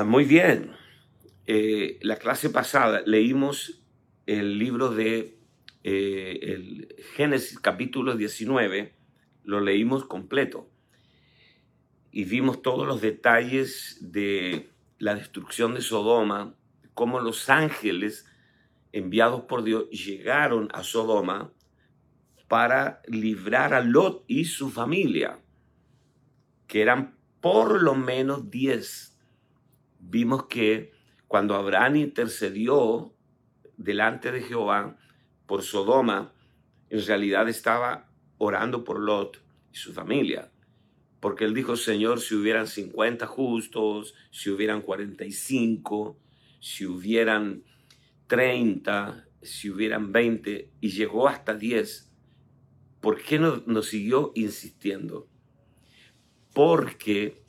Ah, muy bien. Eh, la clase pasada leímos el libro de eh, el Génesis capítulo 19, lo leímos completo y vimos todos los detalles de la destrucción de Sodoma, cómo los ángeles enviados por Dios llegaron a Sodoma para librar a Lot y su familia, que eran por lo menos 10. Vimos que cuando Abraham intercedió delante de Jehová por Sodoma, en realidad estaba orando por Lot y su familia. Porque él dijo, Señor, si hubieran 50 justos, si hubieran 45, si hubieran 30, si hubieran 20, y llegó hasta 10, ¿por qué no, nos siguió insistiendo? Porque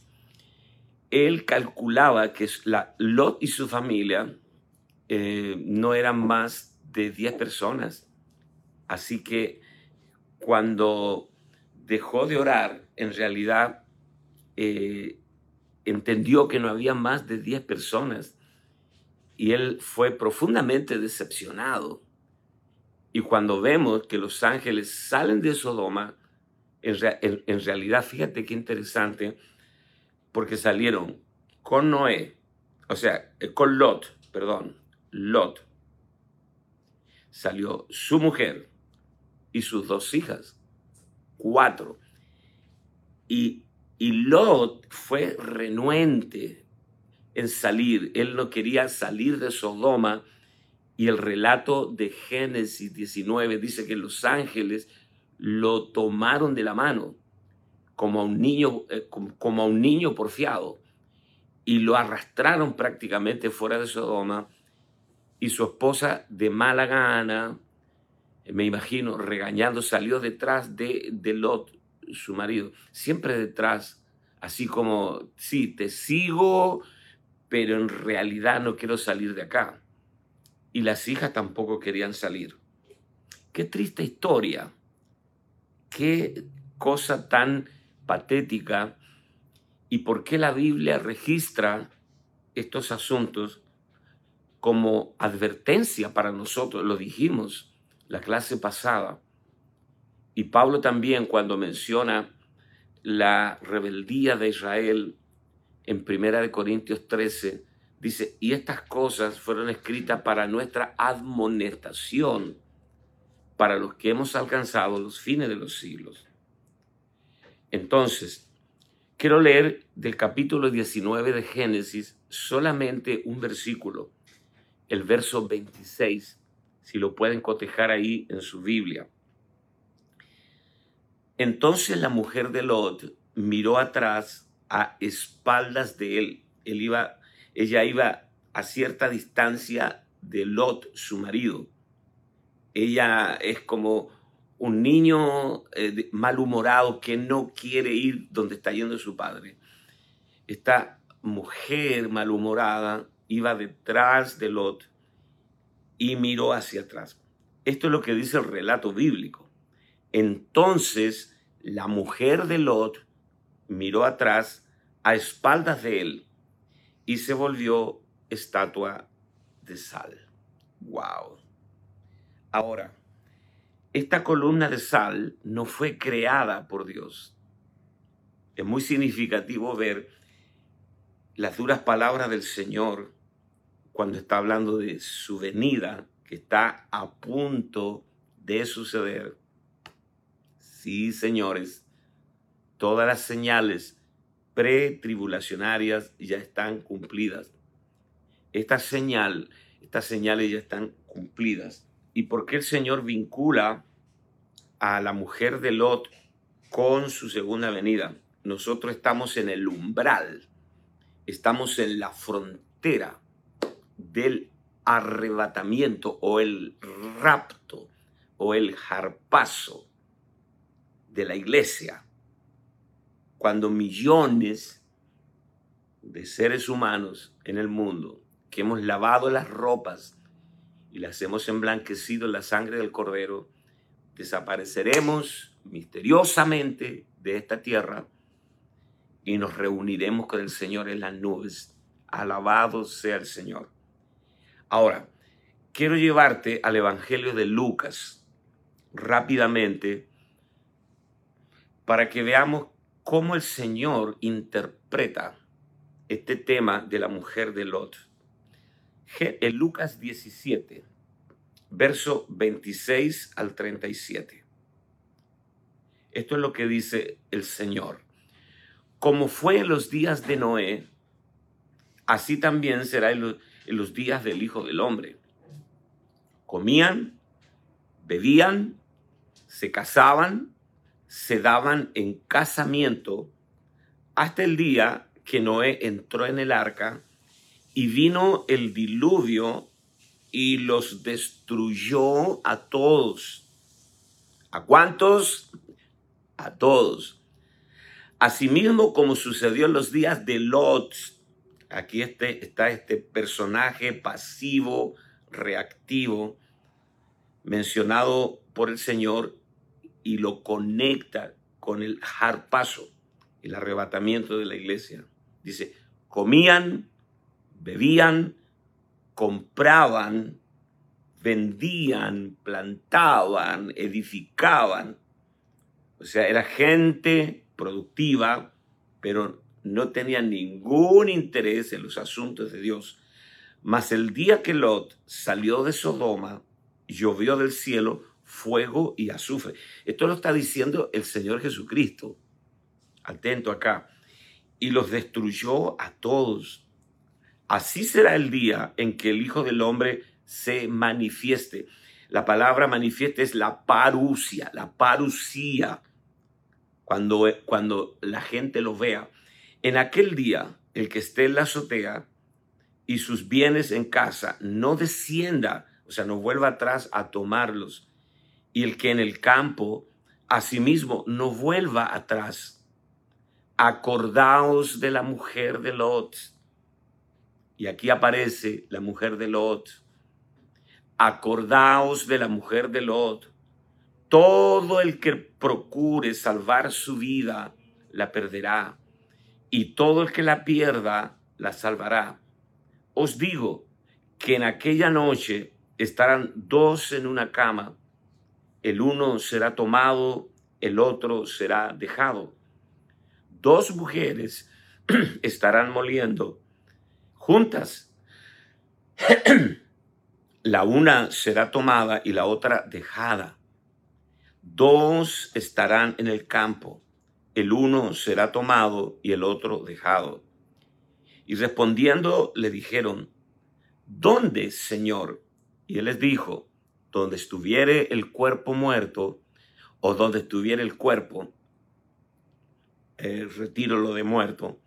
él calculaba que Lot y su familia eh, no eran más de 10 personas. Así que cuando dejó de orar, en realidad eh, entendió que no había más de 10 personas y él fue profundamente decepcionado. Y cuando vemos que los ángeles salen de Sodoma, en realidad, fíjate qué interesante, porque salieron con Noé, o sea, eh, con Lot, perdón, Lot. Salió su mujer y sus dos hijas, cuatro. Y, y Lot fue renuente en salir. Él no quería salir de Sodoma. Y el relato de Génesis 19 dice que los ángeles lo tomaron de la mano como a un niño, eh, como a un niño porfiado, y lo arrastraron prácticamente fuera de Sodoma, y su esposa de mala gana, me imagino, regañando, salió detrás de, de Lot, su marido, siempre detrás, así como, sí, te sigo, pero en realidad no quiero salir de acá. Y las hijas tampoco querían salir. Qué triste historia, qué cosa tan patética y por qué la Biblia registra estos asuntos como advertencia para nosotros. Lo dijimos la clase pasada. Y Pablo también cuando menciona la rebeldía de Israel en Primera de Corintios 13, dice, y estas cosas fueron escritas para nuestra admonestación, para los que hemos alcanzado los fines de los siglos. Entonces, quiero leer del capítulo 19 de Génesis solamente un versículo, el verso 26, si lo pueden cotejar ahí en su Biblia. Entonces la mujer de Lot miró atrás a espaldas de él. él iba, ella iba a cierta distancia de Lot, su marido. Ella es como un niño eh, malhumorado que no quiere ir donde está yendo su padre. Esta mujer malhumorada iba detrás de Lot y miró hacia atrás. Esto es lo que dice el relato bíblico. Entonces la mujer de Lot miró atrás a espaldas de él y se volvió estatua de sal. Wow. Ahora, esta columna de sal no fue creada por Dios. Es muy significativo ver las duras palabras del Señor cuando está hablando de su venida, que está a punto de suceder. Sí, señores, todas las señales pretribulacionarias ya están cumplidas. Esta señal, estas señales ya están cumplidas y por qué el Señor vincula a la mujer de Lot con su segunda venida. Nosotros estamos en el umbral, estamos en la frontera del arrebatamiento o el rapto o el jarpazo de la iglesia, cuando millones de seres humanos en el mundo que hemos lavado las ropas y las hemos emblanquecido en la sangre del Cordero, desapareceremos misteriosamente de esta tierra y nos reuniremos con el Señor en las nubes Alabado sea el Señor. Ahora, quiero llevarte al Evangelio de Lucas rápidamente para que veamos cómo el Señor interpreta este tema de la mujer de Lot. En Lucas 17, verso 26 al 37. Esto es lo que dice el Señor. Como fue en los días de Noé, así también será en los, días del Hijo del Hombre. Comían, bebían, se casaban, se daban en casamiento hasta el día que Noé entró en el arca y vino el diluvio y los destruyó a todos. ¿A cuántos? A todos. Asimismo, como sucedió en los días de Lot, aquí este, está este personaje pasivo, reactivo, mencionado por el Señor y lo conecta con el harpazo, el arrebatamiento de la iglesia. Dice, comían, bebían, compraban, vendían, plantaban, edificaban. O sea, era gente productiva, pero no tenía ningún interés en los asuntos de Dios. Mas el día que Lot salió de Sodoma, llovió del cielo fuego y azufre. Esto lo está diciendo el Señor Jesucristo. Atento acá. Y los destruyó a todos. Así será el día en que el Hijo del Hombre se manifieste. La palabra manifieste es la parusia, la parucía. Cuando, cuando la gente lo vea. En aquel día, el que esté en la azotea y sus bienes en casa no descienda, o sea, no vuelva atrás a tomarlos, y el que en el campo asimismo no vuelva atrás. Acordaos de la mujer de Lot. Y aquí aparece la mujer de Lot. Acordaos de la mujer de Lot. Todo el que procure salvar su vida la perderá y todo el que la pierda la salvará. Os digo que en aquella noche estarán dos en una cama, el uno será tomado, el otro será dejado. Dos mujeres estarán moliendo juntas. la una será tomada y la otra dejada. Dos estarán en el campo el uno será tomado y el otro dejado. Y respondiendo le dijeron, ¿dónde, Señor? Y él les dijo, donde estuviere el cuerpo muerto o donde estuviere el cuerpo, eh, retiro lo de muerto,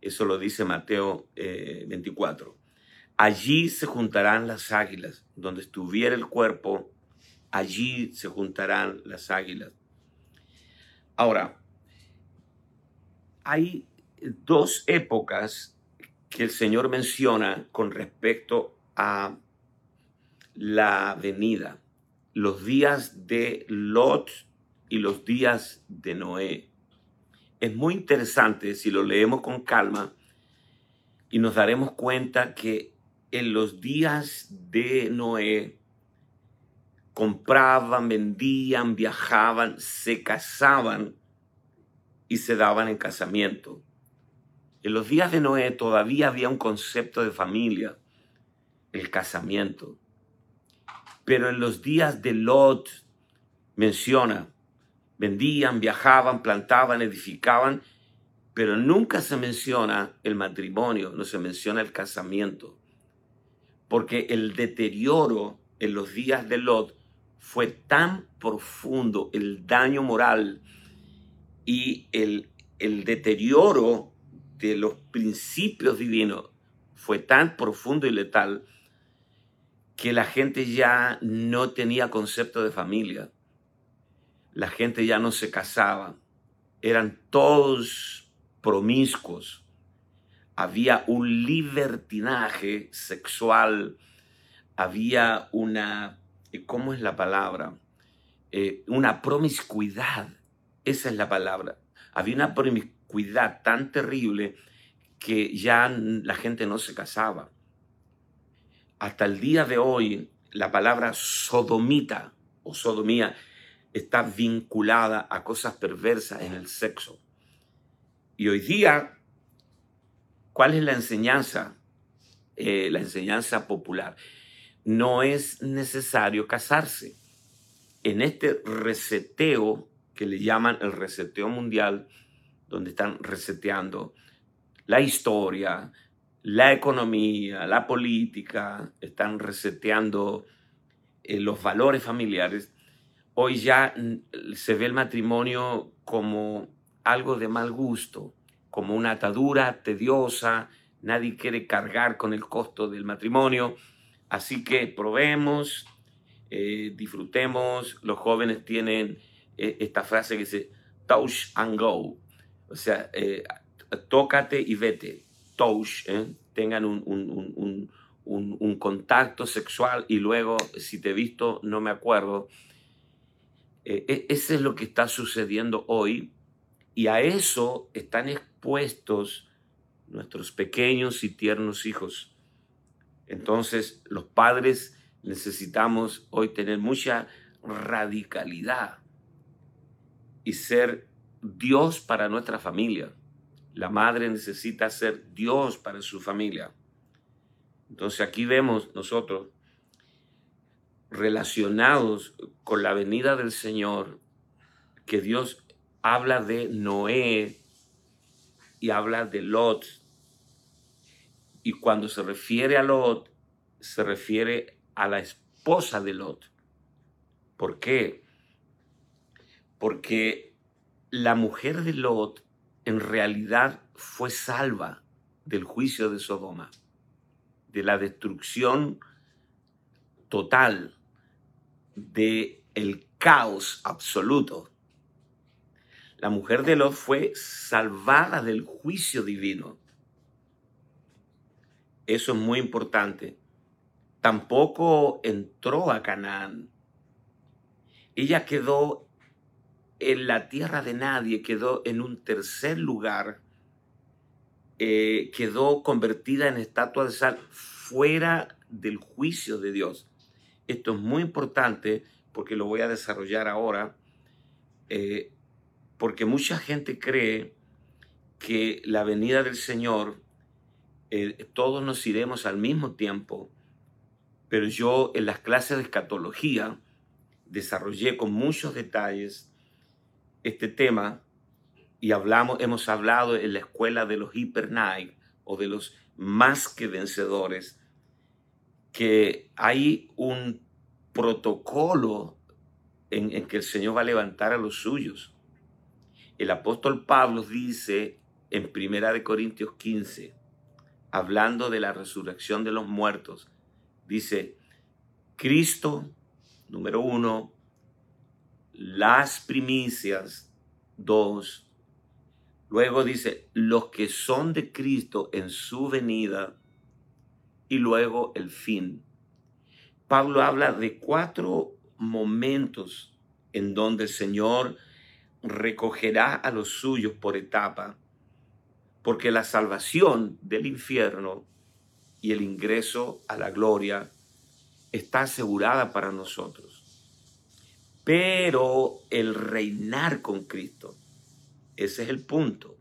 eso lo dice Mateo 24. Eh, allí se juntarán las águilas, donde estuviera el cuerpo, allí se juntarán las águilas. Ahora, hay dos épocas que el Señor menciona con respecto a la venida, los días de Lot y los días de Noé. Es muy interesante si lo leemos con calma y nos daremos cuenta que en los días de Noé compraban, vendían, viajaban, se casaban y se daban en casamiento. En los días de Noé todavía había un concepto de familia, el casamiento. Pero en los días de Lot menciona, vendían, viajaban, plantaban, edificaban, pero nunca se menciona el matrimonio, no se menciona el casamiento. Porque el deterioro en los días de Lot fue tan profundo, el daño moral, y el, el deterioro de los principios divinos fue tan profundo y letal que la gente ya no tenía concepto de familia. La gente ya no se casaba. Eran todos promiscuos. Había un libertinaje sexual. Había una, ¿cómo es la palabra? Eh, una promiscuidad esa es la palabra. Había una promiscuidad tan terrible que ya la gente no se casaba. Hasta el día de hoy, la palabra sodomita o sodomía está vinculada a cosas perversas en el sexo. Y hoy día, ¿cuál es la enseñanza? Eh, la enseñanza popular. No es necesario casarse. En este reseteo que le llaman el reseteo mundial, donde están reseteando la historia, la economía, la política, están reseteando eh, los valores familiares, hoy ya se ve el matrimonio como algo de mal gusto, como una atadura tediosa, nadie quiere cargar con el costo del matrimonio, así que probemos, eh, disfrutemos, los jóvenes tienen eh, esta frase que dice touch and go, o sea, tócate y vete, touch, ¿eh? tengan un, un, un, un, contacto sexual y luego, si te he visto, no me acuerdo. Eh, e, ese es lo que está sucediendo hoy y a eso están expuestos nuestros pequeños y tiernos hijos. Entonces, los padres necesitamos hoy tener mucha radicalidad y ser Dios para nuestra familia. La madre necesita ser Dios para su familia. Entonces aquí vemos nosotros relacionados con la venida del Señor, que Dios habla de Noé y habla de Lot. Y cuando se refiere a Lot, se refiere a la esposa de Lot. ¿Por qué? Porque la mujer de Lot en realidad fue salva del juicio de Sodoma, de la destrucción total, de el caos absoluto. La mujer de Lot fue salvada del juicio divino. Eso es muy importante. Tampoco entró a Canaán. Ella quedó en la tierra de nadie, quedó en un tercer lugar, eh, quedó convertida en estatua de sal fuera del juicio de Dios. Esto es muy importante porque lo voy a desarrollar ahora, eh, porque mucha gente cree que la venida del Señor, eh, todos nos iremos al mismo tiempo, pero yo en las clases de escatología desarrollé con muchos detalles este tema y hablamos, hemos hablado en la escuela de los Hyper o de los más que vencedores, que hay un protocolo en, en, que el Señor va a levantar a los suyos. El apóstol Pablo dice en Primera de Corintios 15, hablando de la resurrección de los muertos, dice, Cristo, número uno, las primicias, dos. Luego dice, los que son de Cristo en su venida. Y luego el fin. Pablo habla de cuatro momentos en donde el Señor recogerá a los suyos por etapa, porque la salvación del infierno y el ingreso a la gloria está asegurada para nosotros. Pero el reinar con Cristo, ese es el punto.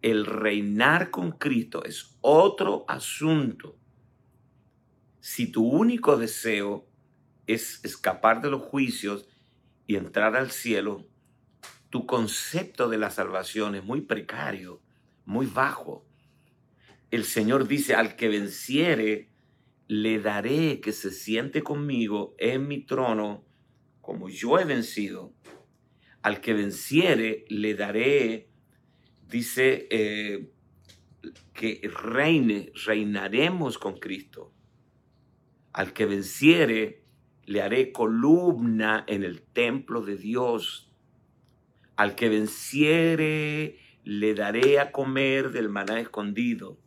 El reinar con Cristo es otro asunto. Si tu único deseo es escapar de los juicios y entrar al cielo, tu concepto de la salvación es muy precario, muy bajo. El Señor dice, al que venciere, le daré que se siente conmigo en mi trono como yo he vencido, al que venciere le daré, dice, eh, que reine, reinaremos con Cristo. Al que venciere le haré columna en el templo de Dios. Al que venciere le daré a comer del maná escondido.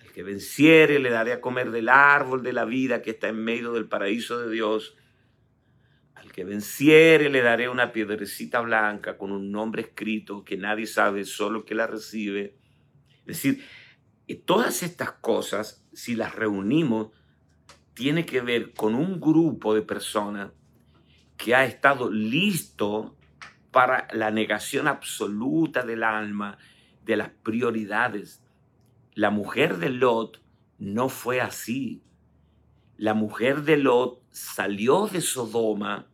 Al que venciere le daré a comer del árbol de la vida que está en medio del paraíso de Dios al que venciere le daré una piedrecita blanca con un nombre escrito que nadie sabe, solo que la recibe. Es decir, todas estas cosas, si las reunimos, tiene que ver con un grupo de personas que ha estado listo para la negación absoluta del alma, de las prioridades. La mujer de Lot no fue así. La mujer de Lot salió de Sodoma,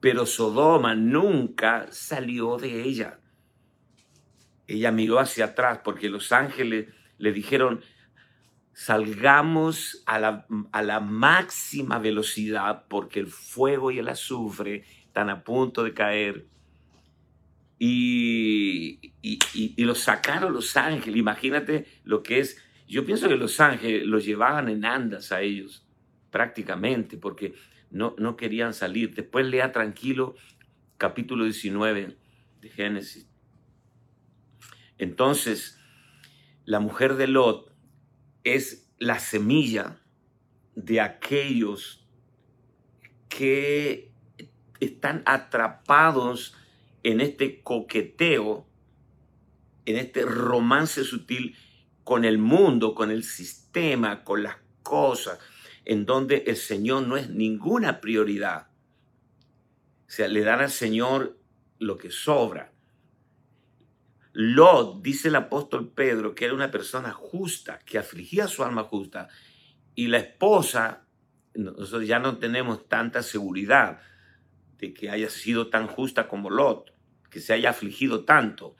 pero Sodoma nunca salió de ella. Ella miró hacia atrás porque los ángeles le dijeron, salgamos a la, a la, máxima velocidad porque el fuego y el azufre están a punto de caer. Y, y, y, los sacaron los ángeles. Imagínate lo que es. Yo pienso que los ángeles los llevaban en andas a ellos, prácticamente, porque no, no querían salir. Después lea tranquilo capítulo 19 de Génesis. Entonces, la mujer de Lot es la semilla de aquellos que están atrapados en este coqueteo, en este romance sutil con el mundo, con el sistema, con las cosas, en donde el Señor no es ninguna prioridad. O sea, le dan al Señor lo que sobra. Lot, dice el apóstol Pedro, que era una persona justa, que afligía su alma justa, y la esposa, nosotros ya no tenemos tanta seguridad de que haya sido tan justa como Lot, que se haya afligido tanto.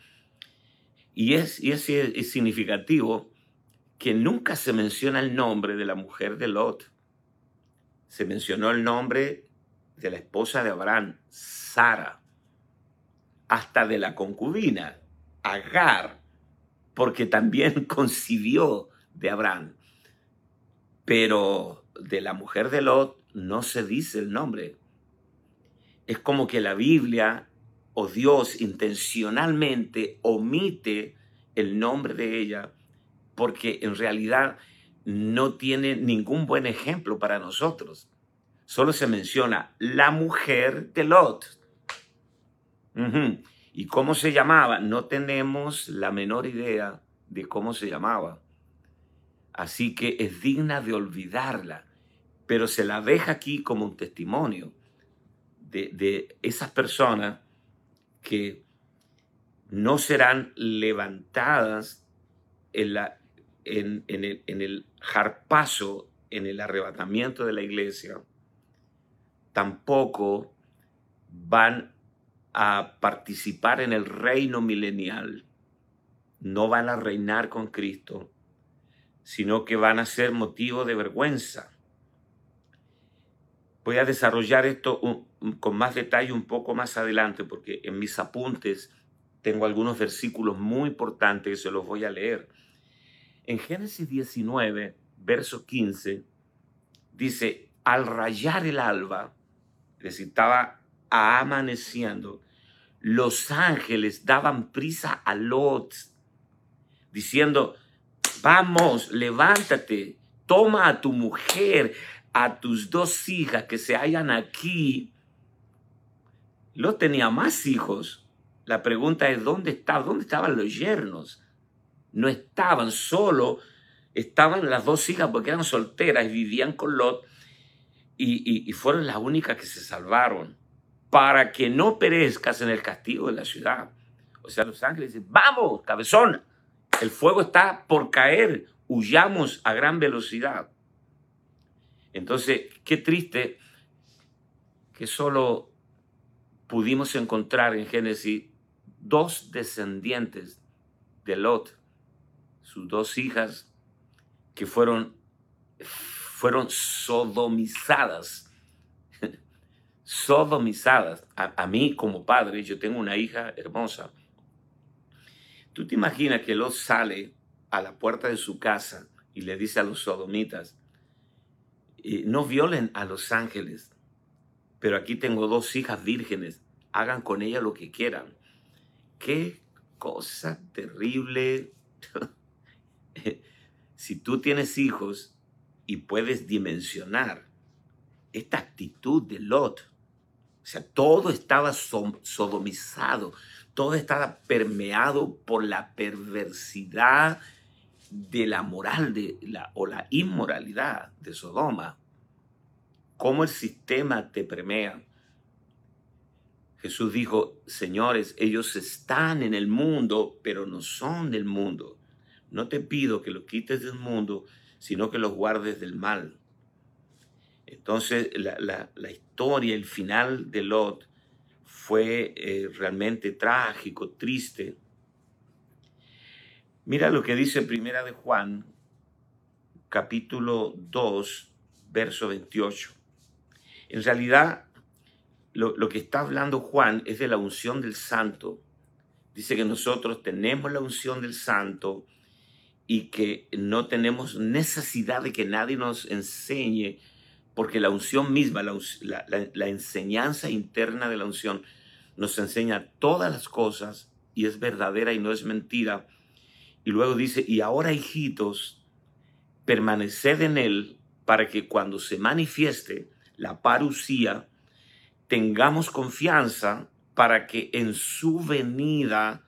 Y es, y es, significativo que nunca se menciona el nombre de la mujer de Lot. Se mencionó el nombre de la esposa de Abraham, Sara, hasta de la concubina, Agar, porque también concibió de Abraham. Pero de la mujer de Lot no se dice el nombre. Es como que la Biblia o Dios intencionalmente omite el nombre de ella porque en realidad no tiene ningún buen ejemplo para nosotros. Solo se menciona la mujer de Lot. ¿Y cómo se llamaba? No tenemos la menor idea de cómo se llamaba. Así que es digna de olvidarla, pero se la deja aquí como un testimonio de, de esas personas que no serán levantadas en, la, en, en, el, en el jarpazo, en el arrebatamiento de la iglesia, tampoco van a participar en el reino milenial, no van a reinar con Cristo, sino que van a ser motivo de vergüenza. Voy a desarrollar esto con más detalle un poco más adelante, porque en mis apuntes tengo algunos versículos muy importantes que se los voy a leer. En Génesis 19, verso 15, dice, al rayar el alba, es estaba amaneciendo, los ángeles daban prisa a Lot, diciendo, vamos, levántate, toma a tu mujer, a tus dos hijas que se hallan aquí. Lot tenía más hijos. La pregunta es, ¿dónde estaban? ¿Dónde estaban los yernos? No estaban solo, estaban las dos hijas porque eran solteras y vivían con Lot y fueron las únicas que se salvaron para que no perezcas en el castigo de la ciudad. O sea, los ángeles dicen, vamos, cabezón, el fuego está por caer, huyamos a gran velocidad. Entonces, qué triste que solo pudimos encontrar en Génesis dos descendientes de Lot, sus dos hijas, que fueron, fueron sodomizadas sodomizadas. A, mí como padre, yo tengo una hija hermosa. ¿Tú te imaginas que Lot sale a la puerta de su casa y le dice a los sodomitas, eh, no violen a los ángeles, pero aquí tengo dos hijas vírgenes, hagan con ellas lo que quieran. Qué cosa terrible. si tú tienes hijos y puedes dimensionar esta actitud de Lot, o sea, todo estaba sodomizado, todo estaba permeado por la perversidad de la moral de la, o la inmoralidad de Sodoma. Cómo el sistema te permea. Jesús dijo, señores, ellos están en el mundo, pero no son del mundo. No te pido que los quites del mundo, sino que los guardes del mal. Entonces, la, historia, el final de Lot fue eh, realmente trágico, triste. Mira lo que dice Primera de Juan, capítulo 2, verso 28. En realidad, lo, lo, que está hablando Juan es de la unción del santo. Dice que nosotros tenemos la unción del santo y que no tenemos necesidad de que nadie nos enseñe, porque la unción misma, la, la, enseñanza interna de la unción, nos enseña todas las cosas y es verdadera y no es mentira. Y luego dice, y ahora hijitos, permaneced en él para que cuando se manifieste la parucía, tengamos confianza para que en su venida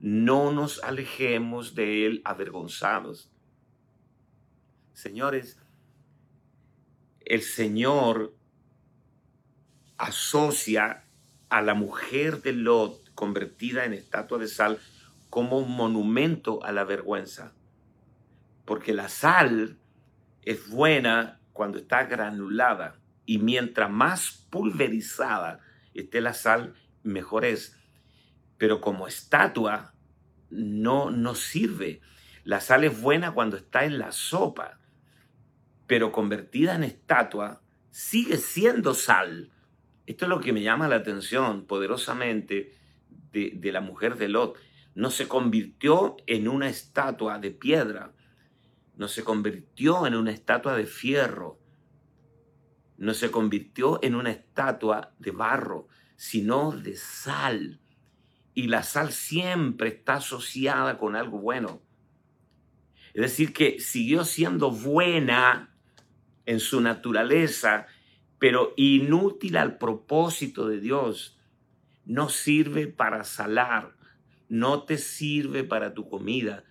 no nos alejemos de Él avergonzados. Señores, el Señor asocia a la mujer de Lot convertida en estatua de sal como un monumento a la vergüenza. Porque la sal es buena cuando está granulada y mientras más pulverizada esté la sal, mejor es pero como estatua no, sirve. La sal es buena cuando está en la sopa, pero convertida en estatua sigue siendo sal. Esto es lo que me llama la atención poderosamente de, la mujer de Lot. No se convirtió en una estatua de piedra, no se convirtió en una estatua de fierro, no se convirtió en una estatua de barro, sino de sal y la sal siempre está asociada con algo bueno. Es decir, que siguió siendo buena en su naturaleza, pero inútil al propósito de Dios. No sirve para salar, no te sirve para tu comida.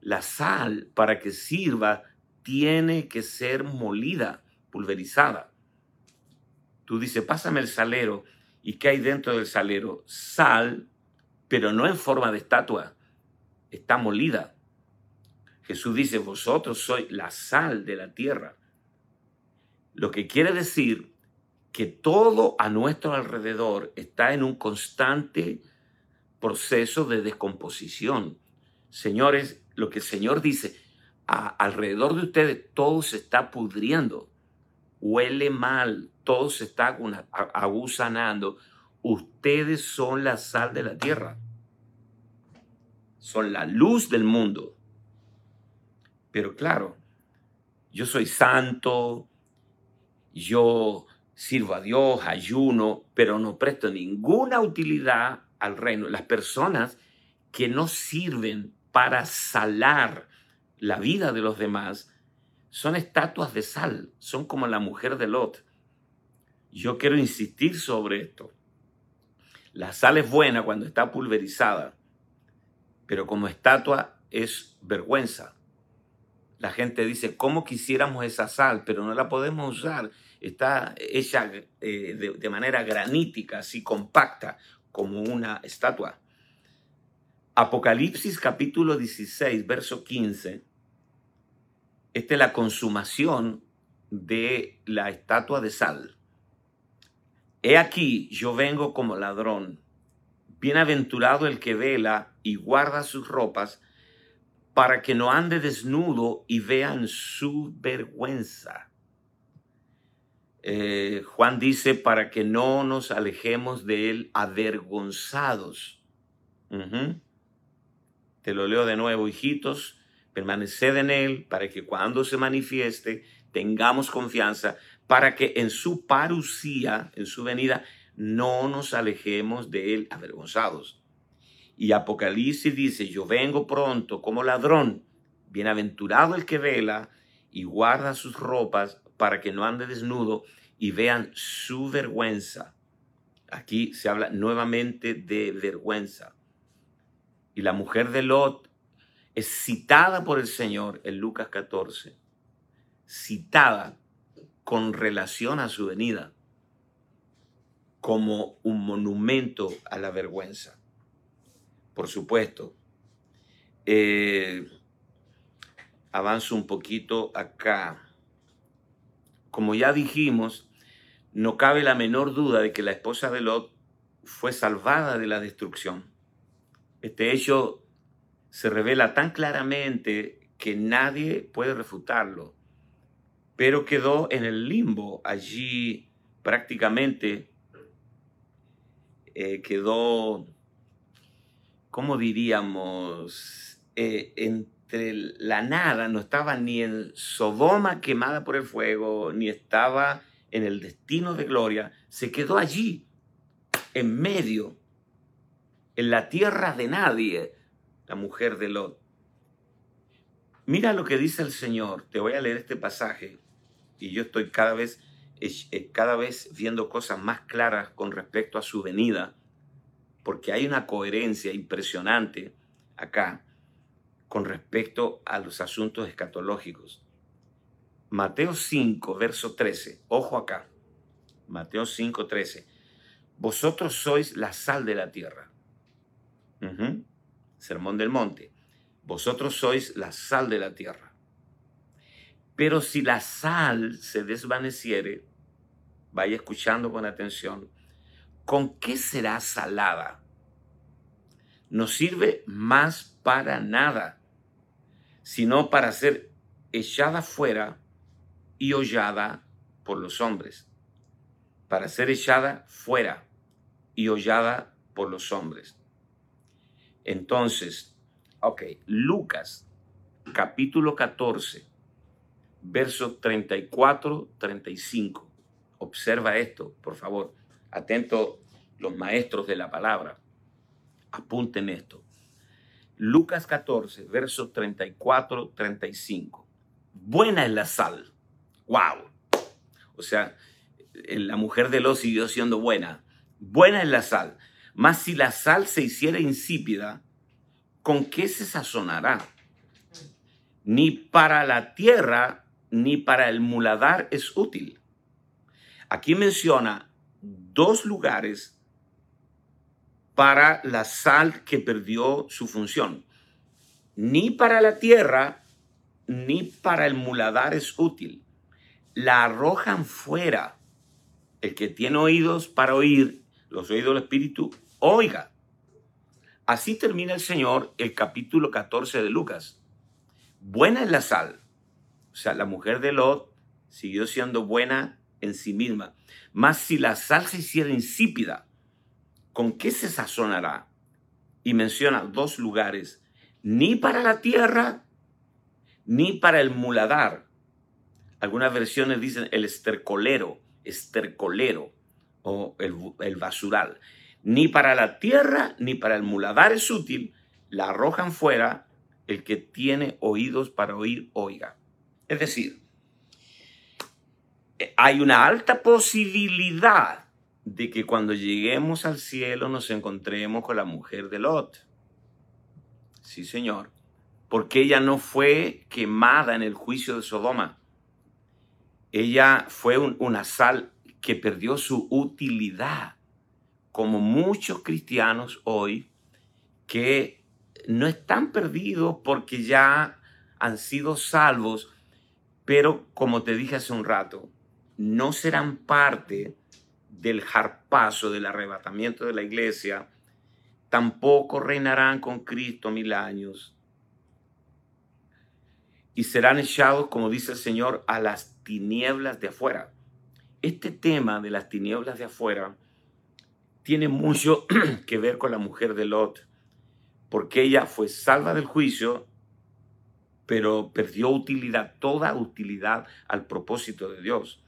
La sal, para que sirva, tiene que ser molida, pulverizada. Tú dices, pásame el salero. ¿Y qué hay dentro del salero? Sal, pero no en forma de estatua, está molida. Jesús dice, vosotros sois la sal de la tierra. Lo que quiere decir que todo a nuestro alrededor está en un constante proceso de descomposición. Señores, lo que el Señor dice, alrededor de ustedes todo se está pudriendo, huele mal, todo se está agusanando Ustedes son la sal de la tierra. Son la luz del mundo. Pero claro, yo soy santo, yo sirvo a Dios, ayuno, pero no presto ninguna utilidad al reino. Las personas que no sirven para salar la vida de los demás son estatuas de sal, son como la mujer de Lot. Yo quiero insistir sobre esto. La sal es buena cuando está pulverizada, pero como estatua es vergüenza. La gente dice, ¿cómo quisiéramos esa sal? Pero no la podemos usar. Está hecha eh, de, de manera granítica, así compacta, como una estatua. Apocalipsis capítulo 16, verso 15. Esta es la consumación de la estatua de sal. He aquí, yo vengo como ladrón. Bienaventurado el que vela y guarda sus ropas, para que no ande desnudo y vean su vergüenza. Eh, Juan dice, para que no nos alejemos de él avergonzados. Te lo leo de nuevo, hijitos, permaneced en él para que cuando se manifieste tengamos confianza para que en su parucía, en su venida, no nos alejemos de él avergonzados. Y Apocalipsis dice, yo vengo pronto como ladrón, bienaventurado el que vela y guarda sus ropas para que no ande desnudo y vean su vergüenza. Aquí se habla nuevamente de vergüenza. Y la mujer de Lot es citada por el Señor en Lucas 14, citada con relación a su venida como un monumento a la vergüenza. Por supuesto, eh, avanzo un poquito acá. Como ya dijimos, no cabe la menor duda de que la esposa de Lot fue salvada de la destrucción. Este hecho se revela tan claramente que nadie puede refutarlo, pero quedó en el limbo allí prácticamente, eh, quedó, ¿cómo diríamos?, eh, entre la nada, no estaba ni en Sodoma quemada por el fuego, ni estaba en el destino de gloria, se quedó allí, en medio, en la tierra de nadie, la mujer de Lot. Mira lo que dice el Señor. Te voy a leer este pasaje y yo estoy cada vez, eh, cada vez viendo cosas más claras con respecto a su venida, porque hay una coherencia impresionante acá con respecto a los asuntos escatológicos. Mateo 5, verso 13. Ojo acá. Mateo 5, 13. Vosotros sois la sal de la tierra. Sermón del Monte. Vosotros sois la sal de la tierra. Pero si la sal se desvaneciere, vaya escuchando con atención, ¿con qué será salada? No sirve más para nada, sino para ser echada fuera y hollada por los hombres. Para ser echada fuera y hollada por los hombres. Entonces, ok, Lucas capítulo 14, versos 34, 35. Observa esto, por favor. Atento los maestros de la palabra. Apunten esto. Lucas 14, versos 34, 35. Buena es la sal. ¡Wow! O sea, la mujer de los siguió siendo buena. Buena es la sal. Mas si la sal se hiciera insípida, ¿con qué se sazonará? Ni para la tierra ni para el muladar es útil. Aquí menciona dos lugares para la sal que perdió su función. Ni para la tierra ni para el muladar es útil. La arrojan fuera. El que tiene oídos para oír, los oídos del Espíritu, Oiga, así termina el Señor el capítulo 14 de Lucas. Buena es la sal. O sea, la mujer de Lot siguió siendo buena en sí misma. Mas si la sal se hiciera insípida, ¿con qué se sazonará? Y menciona dos lugares, ni para la tierra, ni para el muladar. Algunas versiones dicen el estercolero, estercolero o el, el basural ni para la tierra ni para el muladar es útil, la arrojan fuera, el que tiene oídos para oír, oiga. Es decir, hay una alta posibilidad de que cuando lleguemos al cielo nos encontremos con la mujer de Lot. Sí, Señor, porque ella no fue quemada en el juicio de Sodoma. Ella fue una sal que perdió su utilidad como muchos cristianos hoy que no están perdidos porque ya han sido salvos, pero como te dije hace un rato, no serán parte del jarpazo, del arrebatamiento de la iglesia, tampoco reinarán con Cristo mil años y serán echados, como dice el Señor, a las tinieblas de afuera. Este tema de las tinieblas de afuera tiene mucho que ver con la mujer de Lot, porque ella fue salva del juicio, pero perdió utilidad, toda utilidad al propósito de Dios.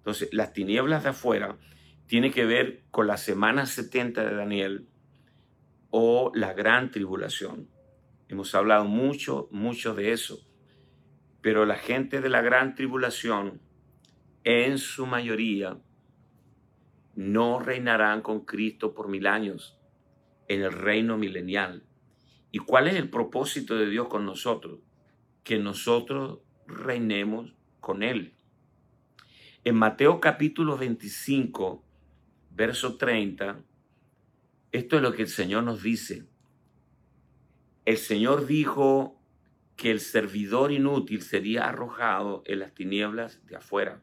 Entonces, las tinieblas de afuera tiene que ver con la semana 70 de Daniel o la gran tribulación. Hemos hablado mucho, mucho de eso. Pero la gente de la gran tribulación, en su mayoría, no reinarán con Cristo por mil años en el reino milenial. ¿Y cuál es el propósito de Dios con nosotros? Que nosotros reinemos con Él. En Mateo capítulo 25, verso 30, esto es lo que el Señor nos dice. El Señor dijo que el servidor inútil sería arrojado en las tinieblas de afuera.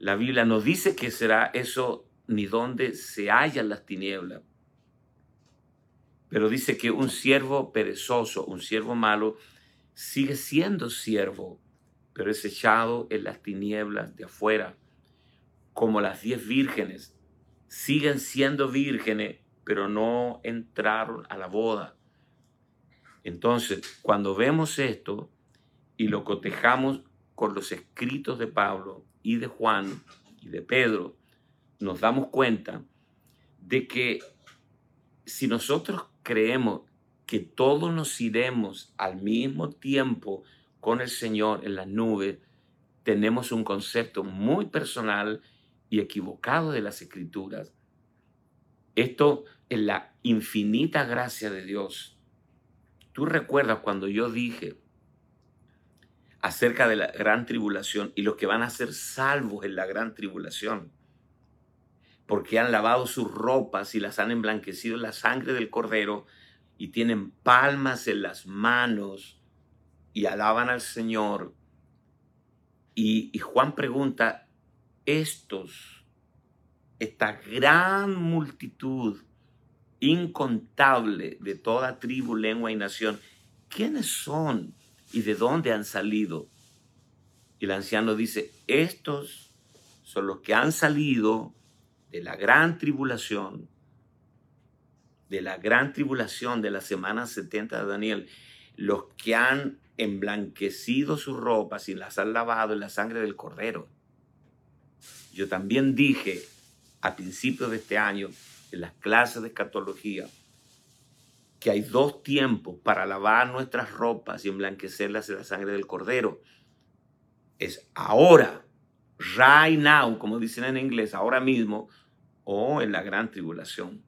La Biblia nos dice que será eso ni donde se hallan las tinieblas. Pero dice que un siervo perezoso, un siervo malo, sigue siendo siervo, pero es echado en las tinieblas de afuera, como las diez vírgenes. Siguen siendo vírgenes, pero no entraron a la boda. Entonces, cuando vemos esto y lo cotejamos con los escritos de Pablo y de Juan y de Pedro, nos damos cuenta de que si nosotros creemos que todos nos iremos al mismo tiempo con el Señor en las nubes, tenemos un concepto muy personal y equivocado de las escrituras. Esto es la infinita gracia de Dios. Tú recuerdas cuando yo dije acerca de la gran tribulación y los que van a ser salvos en la gran tribulación, porque han lavado sus ropas y las han emblanquecido en la sangre del cordero, y tienen palmas en las manos y alaban al Señor. Y, Juan pregunta, estos, esta gran multitud incontable de toda tribu, lengua y nación, ¿quiénes son y de dónde han salido? Y el anciano dice, estos son los que han salido de la gran tribulación de la gran tribulación de la semana 70 de Daniel, los que han emblanquecido sus ropas y las han lavado en la sangre del cordero. Yo también dije a principios de este año en las clases de escatología que hay dos tiempos para lavar nuestras ropas y emblanquecerlas en la sangre del cordero. Es ahora, right now, como dicen en inglés, ahora mismo, o en la gran tribulación.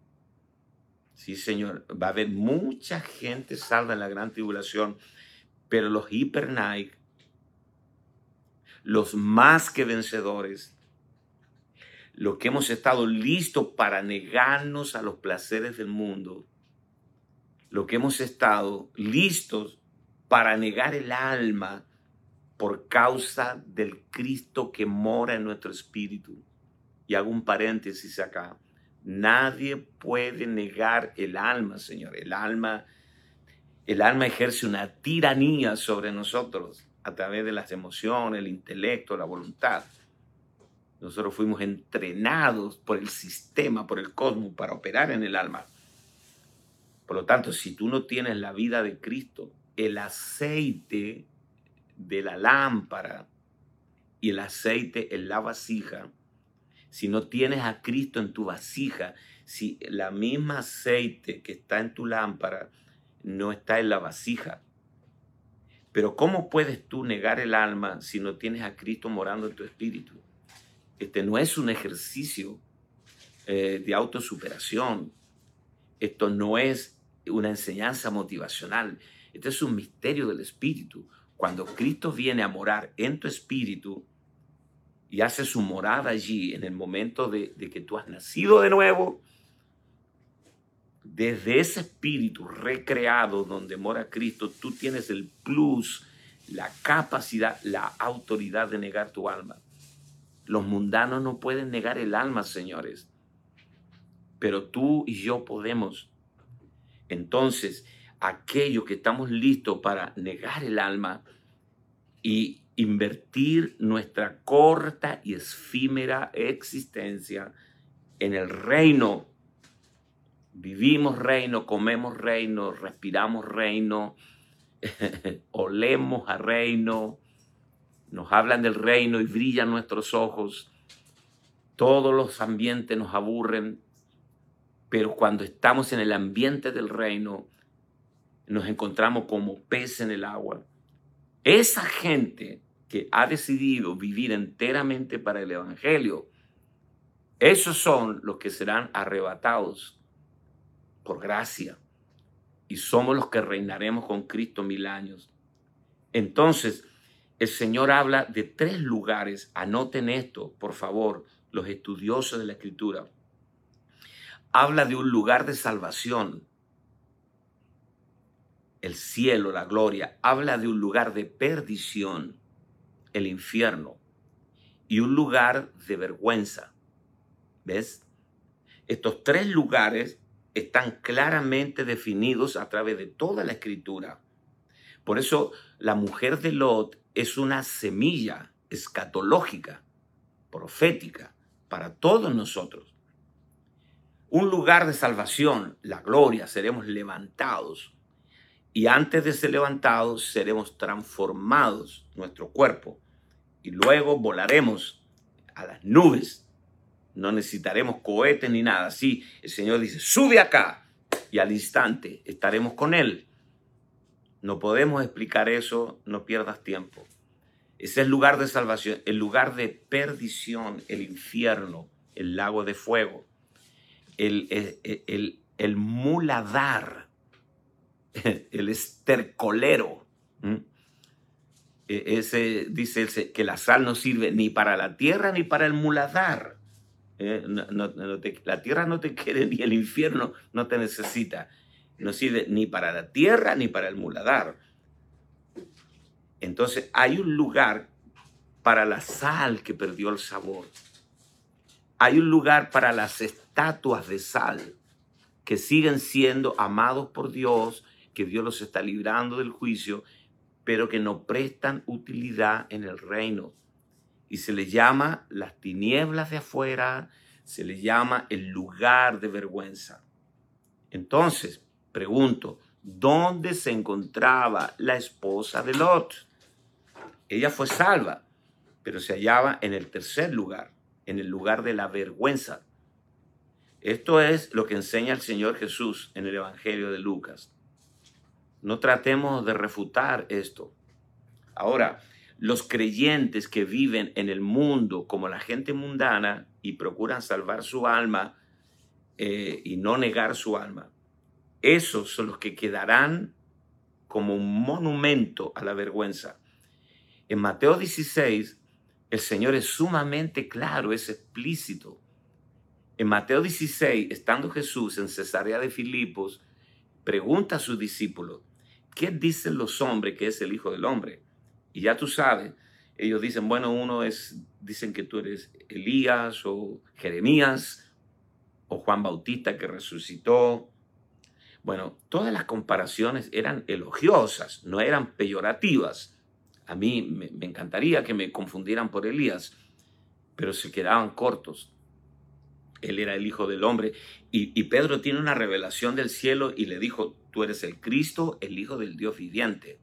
Sí, Señor, va a haber mucha gente salva en la gran tribulación, pero los hiper los más que vencedores, los que hemos estado listos para negarnos a los placeres del mundo, los que hemos estado listos para negar el alma por causa del Cristo que mora en nuestro espíritu. Y hago un paréntesis acá. Nadie puede negar el alma, Señor. El alma, el alma ejerce una tiranía sobre nosotros a través de las emociones, el intelecto, la voluntad. Nosotros fuimos entrenados por el sistema, por el cosmos, para operar en el alma. Por lo tanto, si tú no tienes la vida de Cristo, el aceite de la lámpara y el aceite en la vasija si no tienes a Cristo en tu vasija, si la misma aceite que está en tu lámpara no está en la vasija. Pero ¿cómo puedes tú negar el alma si no tienes a Cristo morando en tu espíritu? Este no es un ejercicio eh, de autosuperación. Esto no es una enseñanza motivacional. Este es un misterio del espíritu. Cuando Cristo viene a morar en tu espíritu, y hace su morada allí en el momento de, que tú has nacido de nuevo, desde ese espíritu recreado donde mora Cristo, tú tienes el plus, la capacidad, la autoridad de negar tu alma. Los mundanos no pueden negar el alma, señores, pero tú y yo podemos. Entonces, aquello que estamos listos para negar el alma y invertir nuestra corta y efímera existencia en el reino. Vivimos reino, comemos reino, respiramos reino, olemos a reino, nos hablan del reino y brillan nuestros ojos. Todos los ambientes nos aburren, pero cuando estamos en el ambiente del reino, nos encontramos como pez en el agua. Esa gente que ha decidido vivir enteramente para el Evangelio, esos son los que serán arrebatados por gracia. y somos los que reinaremos con Cristo mil años. Entonces, el Señor habla de tres lugares. Anoten esto, por favor, los estudiosos de la Escritura. Habla de un lugar de salvación, el cielo, la gloria. Habla de un lugar de perdición, el infierno, y un lugar de vergüenza. ¿Ves? Estos tres lugares están claramente definidos a través de toda la escritura. Por eso la mujer de Lot es una semilla escatológica, profética, para todos nosotros. Un lugar de salvación, la gloria, seremos levantados. Y antes de ser levantados, seremos transformados, nuestro cuerpo. Y luego volaremos a las nubes no necesitaremos cohetes ni nada. Sí, el Señor dice, sube acá y al instante estaremos con Él. No podemos explicar eso, no pierdas tiempo. Ese es el lugar de salvación, el lugar de perdición, el infierno, el lago de fuego, el, el, el, muladar, el estercolero. E, ese dice que la sal no sirve ni para la tierra ni para el muladar. Eh, la tierra no te quiere ni el infierno no te necesita. No sirve ni para la tierra ni para el muladar. Entonces hay un lugar para la sal que perdió el sabor. Hay un lugar para las estatuas de sal que siguen siendo amados por Dios, que Dios los está librando del juicio, pero que no prestan utilidad en el reino y se le llama las tinieblas de afuera, se le llama el lugar de vergüenza. Entonces, pregunto, ¿dónde se encontraba la esposa de Lot? Ella fue salva, pero se hallaba en el tercer lugar, en el lugar de la vergüenza. Esto es lo que enseña el Señor Jesús en el Evangelio de Lucas. No tratemos de refutar esto. Ahora, los creyentes que viven en el mundo como la gente mundana y procuran salvar su alma eh, y no negar su alma, esos son los que quedarán como un monumento a la vergüenza. En Mateo 16, el Señor es sumamente claro, es explícito. En Mateo 16, estando Jesús en Cesarea de Filipos, pregunta a sus discípulos, ¿qué dicen los hombres que es el Hijo del Hombre? Y ya tú sabes, ellos dicen, bueno, uno es, dicen que tú eres Elías o Jeremías o Juan Bautista que resucitó. Bueno, todas las comparaciones eran elogiosas, no eran peyorativas. A mí me, encantaría que me confundieran por Elías, pero se quedaban cortos. Él era el Hijo del Hombre. Y, Pedro tiene una revelación del cielo y le dijo, tú eres el Cristo, el Hijo del Dios viviente.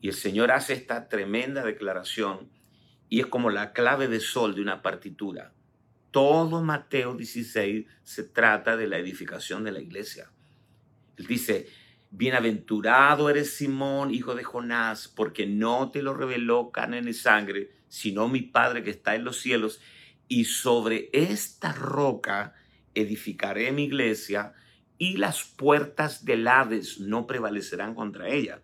Y el Señor hace esta tremenda declaración y es como la clave de sol de una partitura. Todo Mateo 16 se trata de la edificación de la iglesia. Él dice, bienaventurado eres Simón, hijo de Jonás, porque no te lo reveló carne ni sangre, sino mi Padre que está en los cielos. Y sobre esta roca edificaré mi iglesia y las puertas del Hades no prevalecerán contra ella.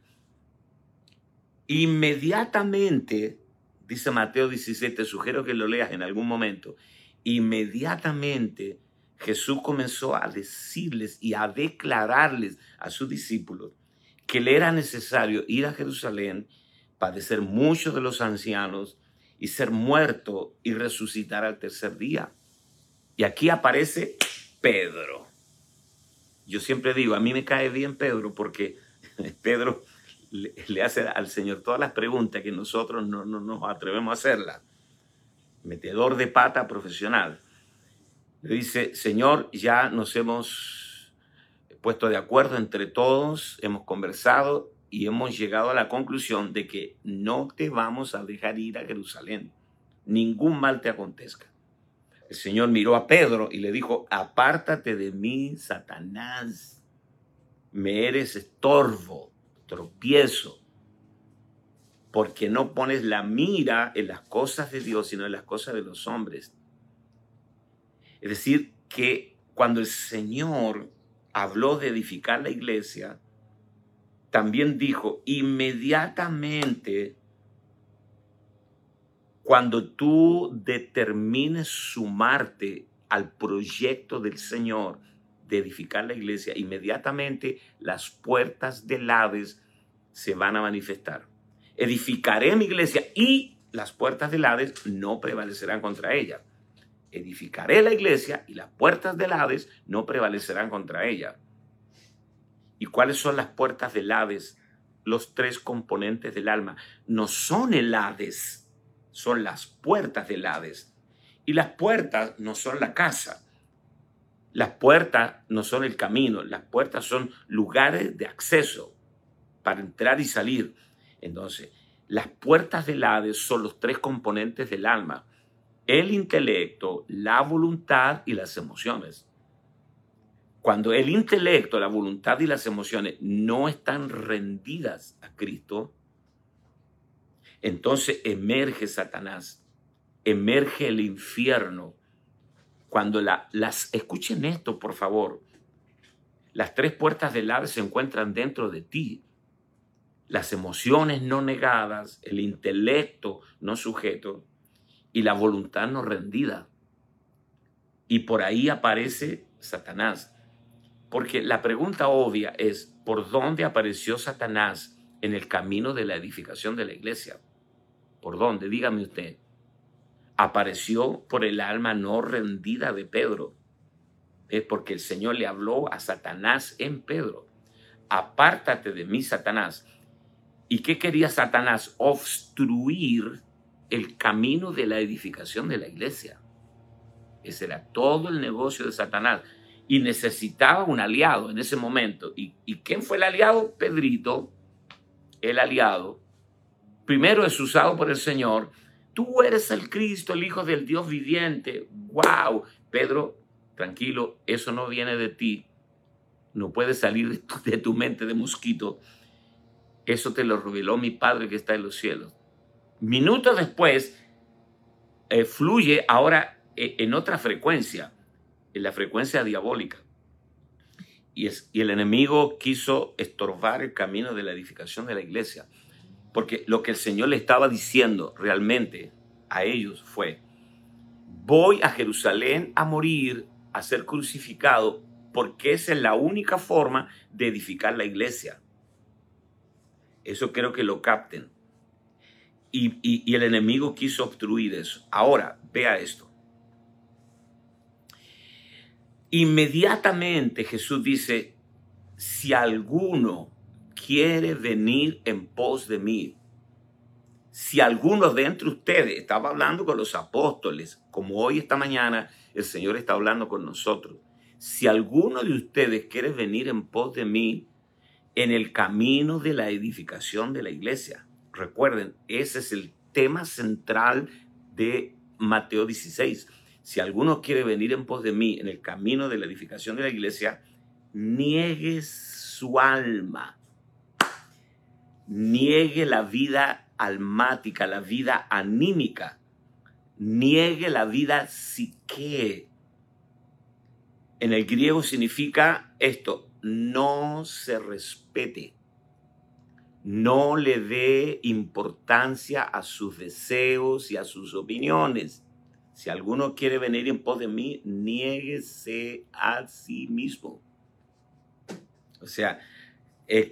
Inmediatamente, dice Mateo 17, sugiero que lo leas en algún momento, inmediatamente Jesús comenzó a decirles y a declararles a sus discípulos que le era necesario ir a Jerusalén, padecer muchos de los ancianos y ser muerto y resucitar al tercer día. Y aquí aparece Pedro. Yo siempre digo, a mí me cae bien Pedro porque Pedro le, hace al Señor todas las preguntas que nosotros no, nos atrevemos a hacerlas. Metedor de pata profesional. Le dice, Señor, ya nos hemos puesto de acuerdo entre todos, hemos conversado y hemos llegado a la conclusión de que no te vamos a dejar ir a Jerusalén. Ningún mal te acontezca. El Señor miró a Pedro y le dijo, apártate de mí, Satanás. Me eres estorbo tropiezo, porque no pones la mira en las cosas de Dios, sino en las cosas de los hombres. Es decir, que cuando el Señor habló de edificar la iglesia, también dijo, inmediatamente cuando tú determines sumarte al proyecto del Señor de edificar la iglesia, inmediatamente las puertas del Hades se van a manifestar. Edificaré mi iglesia y las puertas del Hades no prevalecerán contra ella. Edificaré la iglesia y las puertas del Hades no prevalecerán contra ella. ¿Y cuáles son las puertas del Hades? Los tres componentes del alma. No son el Hades, son las puertas del Hades. Y las puertas no son la casa. Las puertas no son el camino. Las puertas son lugares de acceso para entrar y salir. Entonces, las puertas del Hades son los tres componentes del alma. El intelecto, la voluntad y las emociones. Cuando el intelecto, la voluntad y las emociones no están rendidas a Cristo, entonces emerge Satanás, emerge el infierno. Cuando la, las, escuchen esto, por favor, las tres puertas del ave se encuentran dentro de ti. Las emociones no negadas, el intelecto no sujeto y la voluntad no rendida. Y por ahí aparece Satanás. Porque la pregunta obvia es, ¿por dónde apareció Satanás en el camino de la edificación de la iglesia? ¿Por dónde? Dígame usted. Apareció por el alma no rendida de Pedro. Es porque el Señor le habló a Satanás en Pedro. Apártate de mí, Satanás. ¿Y qué quería Satanás? Obstruir el camino de la edificación de la iglesia. Ese era todo el negocio de Satanás y necesitaba un aliado en ese momento. ¿Y, quién fue el aliado? Pedrito, el aliado. Primero es usado por el Señor. Tú eres el Cristo, el Hijo del Dios viviente. ¡Wow! Pedro, tranquilo, eso no viene de ti. No puede salir de tu, mente de mosquito. Eso te lo reveló mi Padre que está en los cielos. Minutos después, eh, fluye ahora eh, en otra frecuencia en la frecuencia diabólica. Y, el enemigo quiso estorbar el camino de la edificación de la iglesia. Porque lo que el Señor le estaba diciendo realmente a ellos fue, voy a Jerusalén a morir, a ser crucificado, porque esa es la única forma de edificar la iglesia. Eso quiero que lo capten. Y, y el enemigo quiso obstruir eso. Ahora, vea esto. Inmediatamente Jesús dice, si alguno quiere venir en pos de mí, si alguno de entre ustedes, estaba hablando con los apóstoles, como hoy esta mañana el Señor está hablando con nosotros, si alguno de ustedes quiere venir en pos de mí en el camino de la edificación de la iglesia, recuerden, ese es el tema central de Mateo 16 si alguno quiere venir en pos de mí en el camino de la edificación de la iglesia, niegue su alma, niegue la vida almática, la vida anímica, niegue la vida psique. En el griego significa esto, no se respete, no le dé importancia a sus deseos y a sus opiniones si alguno quiere venir en pos de mí, niéguese a sí mismo. O sea,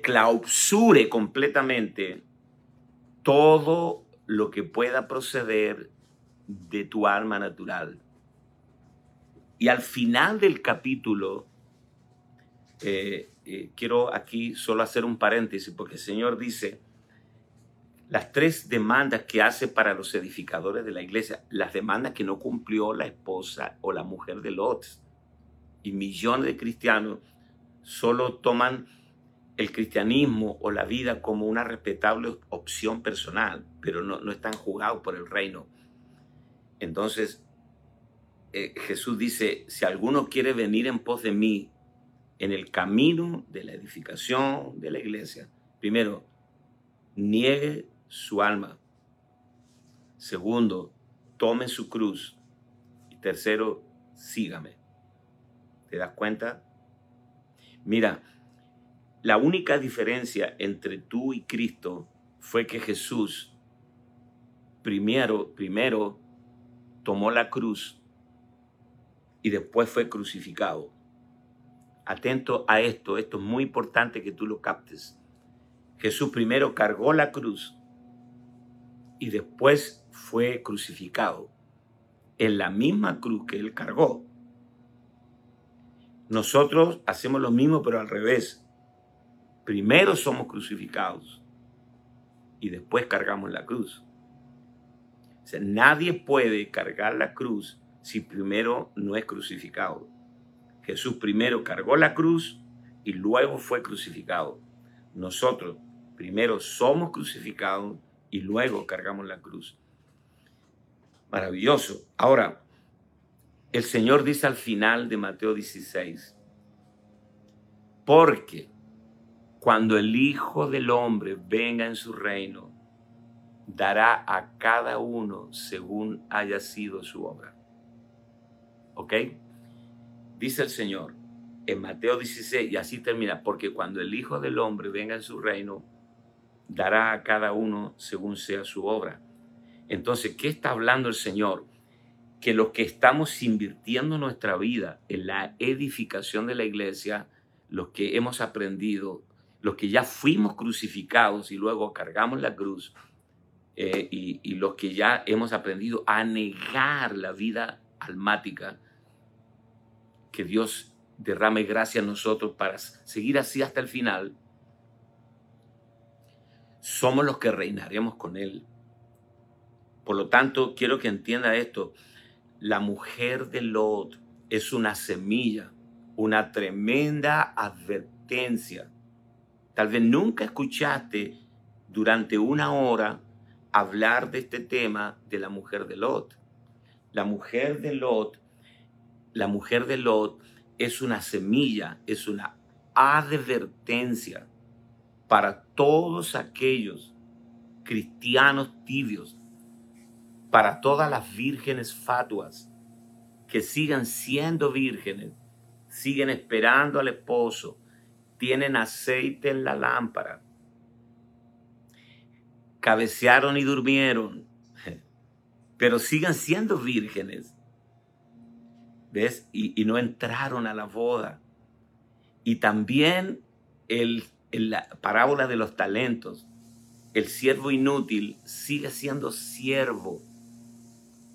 clausure completamente todo lo que pueda proceder de tu alma natural. Y al final del capítulo, eh, eh, quiero aquí solo hacer un paréntesis, porque el Señor dice, las tres demandas que hace para los edificadores de la iglesia, las demandas que no cumplió la esposa o la mujer de Lot. Y millones de cristianos solo toman el cristianismo o la vida como una respetable opción personal, pero no, están jugados por el reino. Entonces, eh, Jesús dice, si alguno quiere venir en pos de mí en el camino de la edificación de la iglesia, primero, niegue su alma. Segundo, tome su cruz. Y tercero, sígame. ¿Te das cuenta? Mira, La única diferencia entre tú y Cristo fue que Jesús primero, primero tomó la cruz y después fue crucificado. Atento a esto, esto es muy importante que tú lo captes. Jesús primero cargó la cruz y después fue crucificado en la misma cruz que él cargó. Nosotros hacemos lo mismo pero al revés. Primero somos crucificados y después cargamos la cruz. Nadie puede cargar la cruz si primero no es crucificado. Jesús primero cargó la cruz y luego fue crucificado. Nosotros primero somos crucificados y luego cargamos la cruz. Maravilloso. Ahora, el Señor dice al final de Mateo 16, porque cuando el Hijo del Hombre venga en su reino, dará a cada uno según haya sido su obra. ¿Ok? Dice el Señor en Mateo 16, y así termina, porque cuando el Hijo del Hombre venga en su reino, dará a cada uno según sea su obra. Entonces, ¿qué está hablando el Señor? Que los que estamos invirtiendo nuestra vida en la edificación de la iglesia, los que hemos aprendido, los que ya fuimos crucificados y luego cargamos la cruz, eh, y, los que ya hemos aprendido a negar la vida almática, que Dios derrame gracia a nosotros para seguir así hasta el final, somos los que reinaremos con Él. Por lo tanto, quiero que entienda esto. La mujer de Lot es una semilla, una tremenda advertencia. Tal vez nunca escuchaste durante una hora hablar de este tema de la mujer de Lot. La mujer de Lot, la mujer de Lot es una semilla, es una advertencia para todos aquellos cristianos tibios, para todas las vírgenes fatuas que sigan siendo vírgenes, siguen esperando al esposo, tienen aceite en la lámpara, cabecearon y durmieron, pero sigan siendo vírgenes. ¿Ves? Y, no entraron a la boda. Y también el, la parábola de los talentos, el siervo inútil sigue siendo siervo.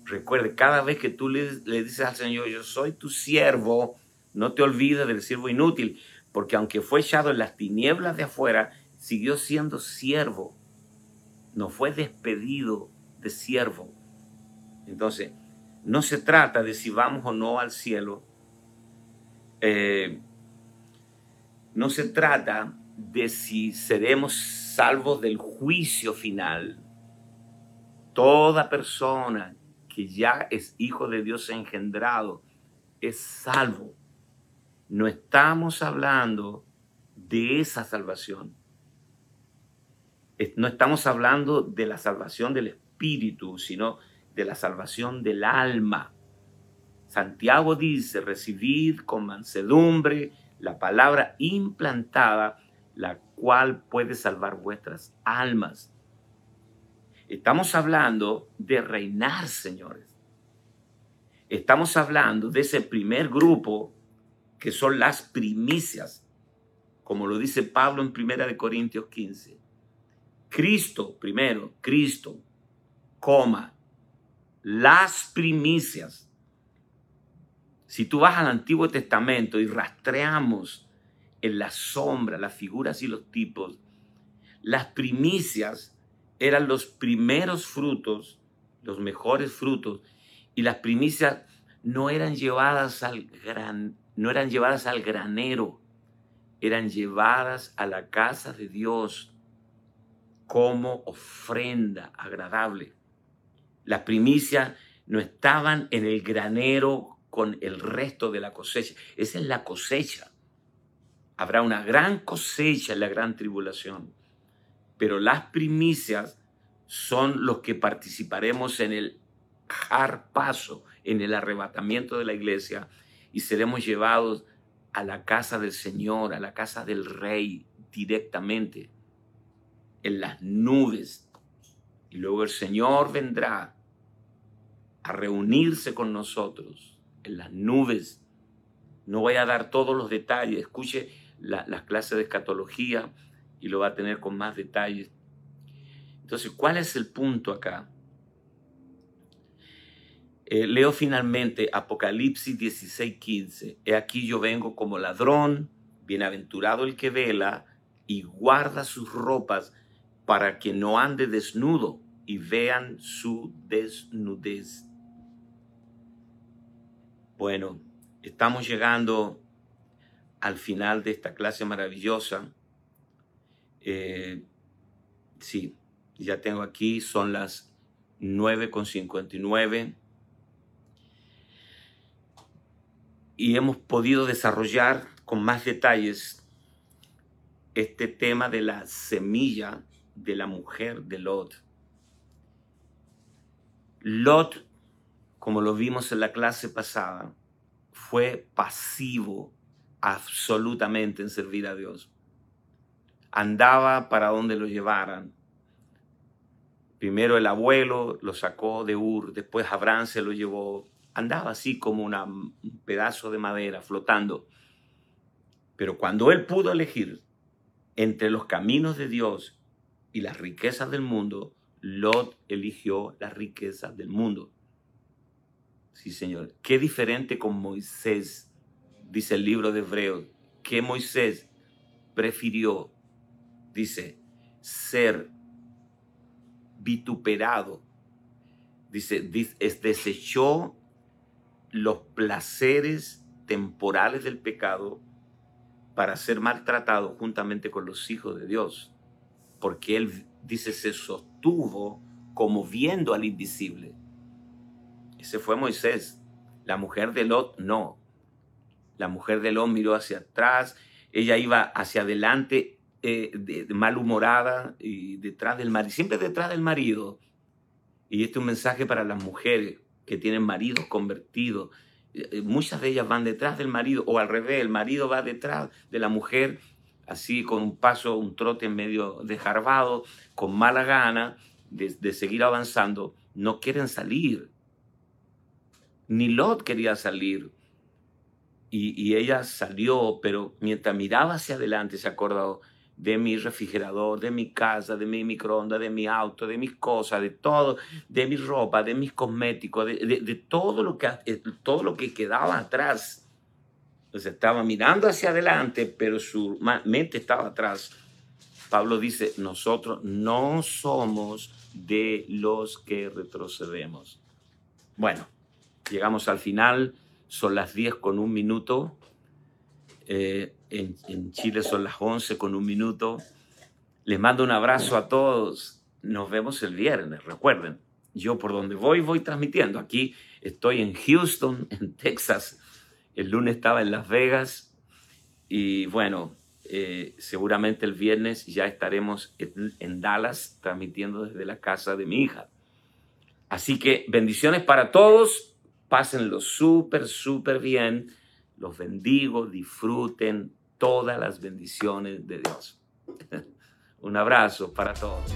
Recuerde, cada vez que tú le, le, dices al Señor, yo soy tu siervo, no te olvides del siervo inútil, porque aunque fue echado en las tinieblas de afuera, siguió siendo siervo no fue despedido de siervo. Entonces, no se trata de si vamos o no al cielo. Eh, no se trata de si seremos salvos del juicio final. Toda persona que ya es hijo de Dios engendrado es salvo. No estamos hablando de esa salvación no estamos hablando de la salvación del espíritu, sino de la salvación del alma. Santiago dice, recibid con mansedumbre la palabra implantada, la cual puede salvar vuestras almas. Estamos hablando de reinar, señores. Estamos hablando de ese primer grupo que son las primicias, como lo dice Pablo en 1 Corintios 15 Cristo, primero, Cristo, coma, las primicias. Si tú vas al Antiguo Testamento y rastreamos en la sombra las figuras y los tipos, las primicias eran los primeros frutos, los mejores frutos, y las primicias no eran llevadas al gran, no eran llevadas al granero, eran llevadas a la casa de Dios como ofrenda agradable. Las primicias no estaban en el granero con el resto de la cosecha. Esa es la cosecha. Habrá una gran cosecha en la gran tribulación. Pero las primicias son los que participaremos en el paso, en el arrebatamiento de la iglesia y seremos llevados a la casa del Señor, a la casa del Rey directamente en las nubes. Y luego el Señor vendrá a reunirse con nosotros en las nubes. No voy a dar todos los detalles. Escuche las clases de escatología y lo va a tener con más detalles. Entonces, ¿cuál es el punto acá? Eh, leo finalmente Apocalipsis 16:15. He aquí yo vengo como ladrón, bienaventurado el que vela y guarda sus ropas para que no ande desnudo y vean su desnudez. Bueno, estamos llegando al final de esta clase maravillosa. Eh, sí, ya tengo aquí, son las 9.59. Y hemos podido desarrollar con más detalles este tema de la semilla de la mujer de Lot. Lot, como lo vimos en la clase pasada, fue pasivo absolutamente en servir a Dios. Andaba para donde lo llevaran. Primero el abuelo lo sacó de Ur, después Abraham se lo llevó. Andaba así como un pedazo de madera flotando. Pero cuando él pudo elegir entre los caminos de Dios y las riquezas del mundo, Lot eligió las riquezas del mundo. Sí, Señor. Qué diferente con Moisés dice el libro de Hebreos, que Moisés prefirió, dice, ser vituperado, dice, desechó los placeres temporales del pecado para ser maltratado juntamente con los hijos de Dios, porque él, dice, se sostuvo como viendo al invisible. Ese fue Moisés. La mujer de Lot no. La mujer de Lot miró hacia atrás, ella iba hacia adelante eh, malhumorada y detrás del marido, siempre detrás del marido. Y este es un mensaje para las mujeres que tienen maridos convertidos. Eh, eh, muchas de ellas van detrás del marido o al revés, el marido va detrás de la mujer, así con un paso, un trote medio desjarbado, con mala gana de, de seguir avanzando. No quieren salir. Ni Lot quería salir y, ella salió, pero mientras miraba hacia adelante se acordó de mi refrigerador, de mi casa, de mi microondas, de mi auto, de mis cosas, de todo, de mi ropa, de mis cosméticos, de, todo, lo que, eh, todo lo que quedaba atrás. Entonces estaba mirando hacia adelante, pero su mente estaba atrás. Pablo dice, nosotros no somos de los que retrocedemos. Bueno, llegamos al final son las 10 con un minuto. Eh, en, Chile son las 11 con un minuto. Les mando un abrazo a todos. Nos vemos el viernes, recuerden. Yo por donde voy, voy transmitiendo. Aquí estoy en Houston, en Texas. El lunes estaba en Las Vegas. Y bueno, eh, seguramente el viernes ya estaremos en Dallas transmitiendo desde la casa de mi hija. Así que bendiciones para todos Pásenlo súper, súper bien. Los bendigo, disfruten todas las bendiciones de Dios. Un abrazo para todos.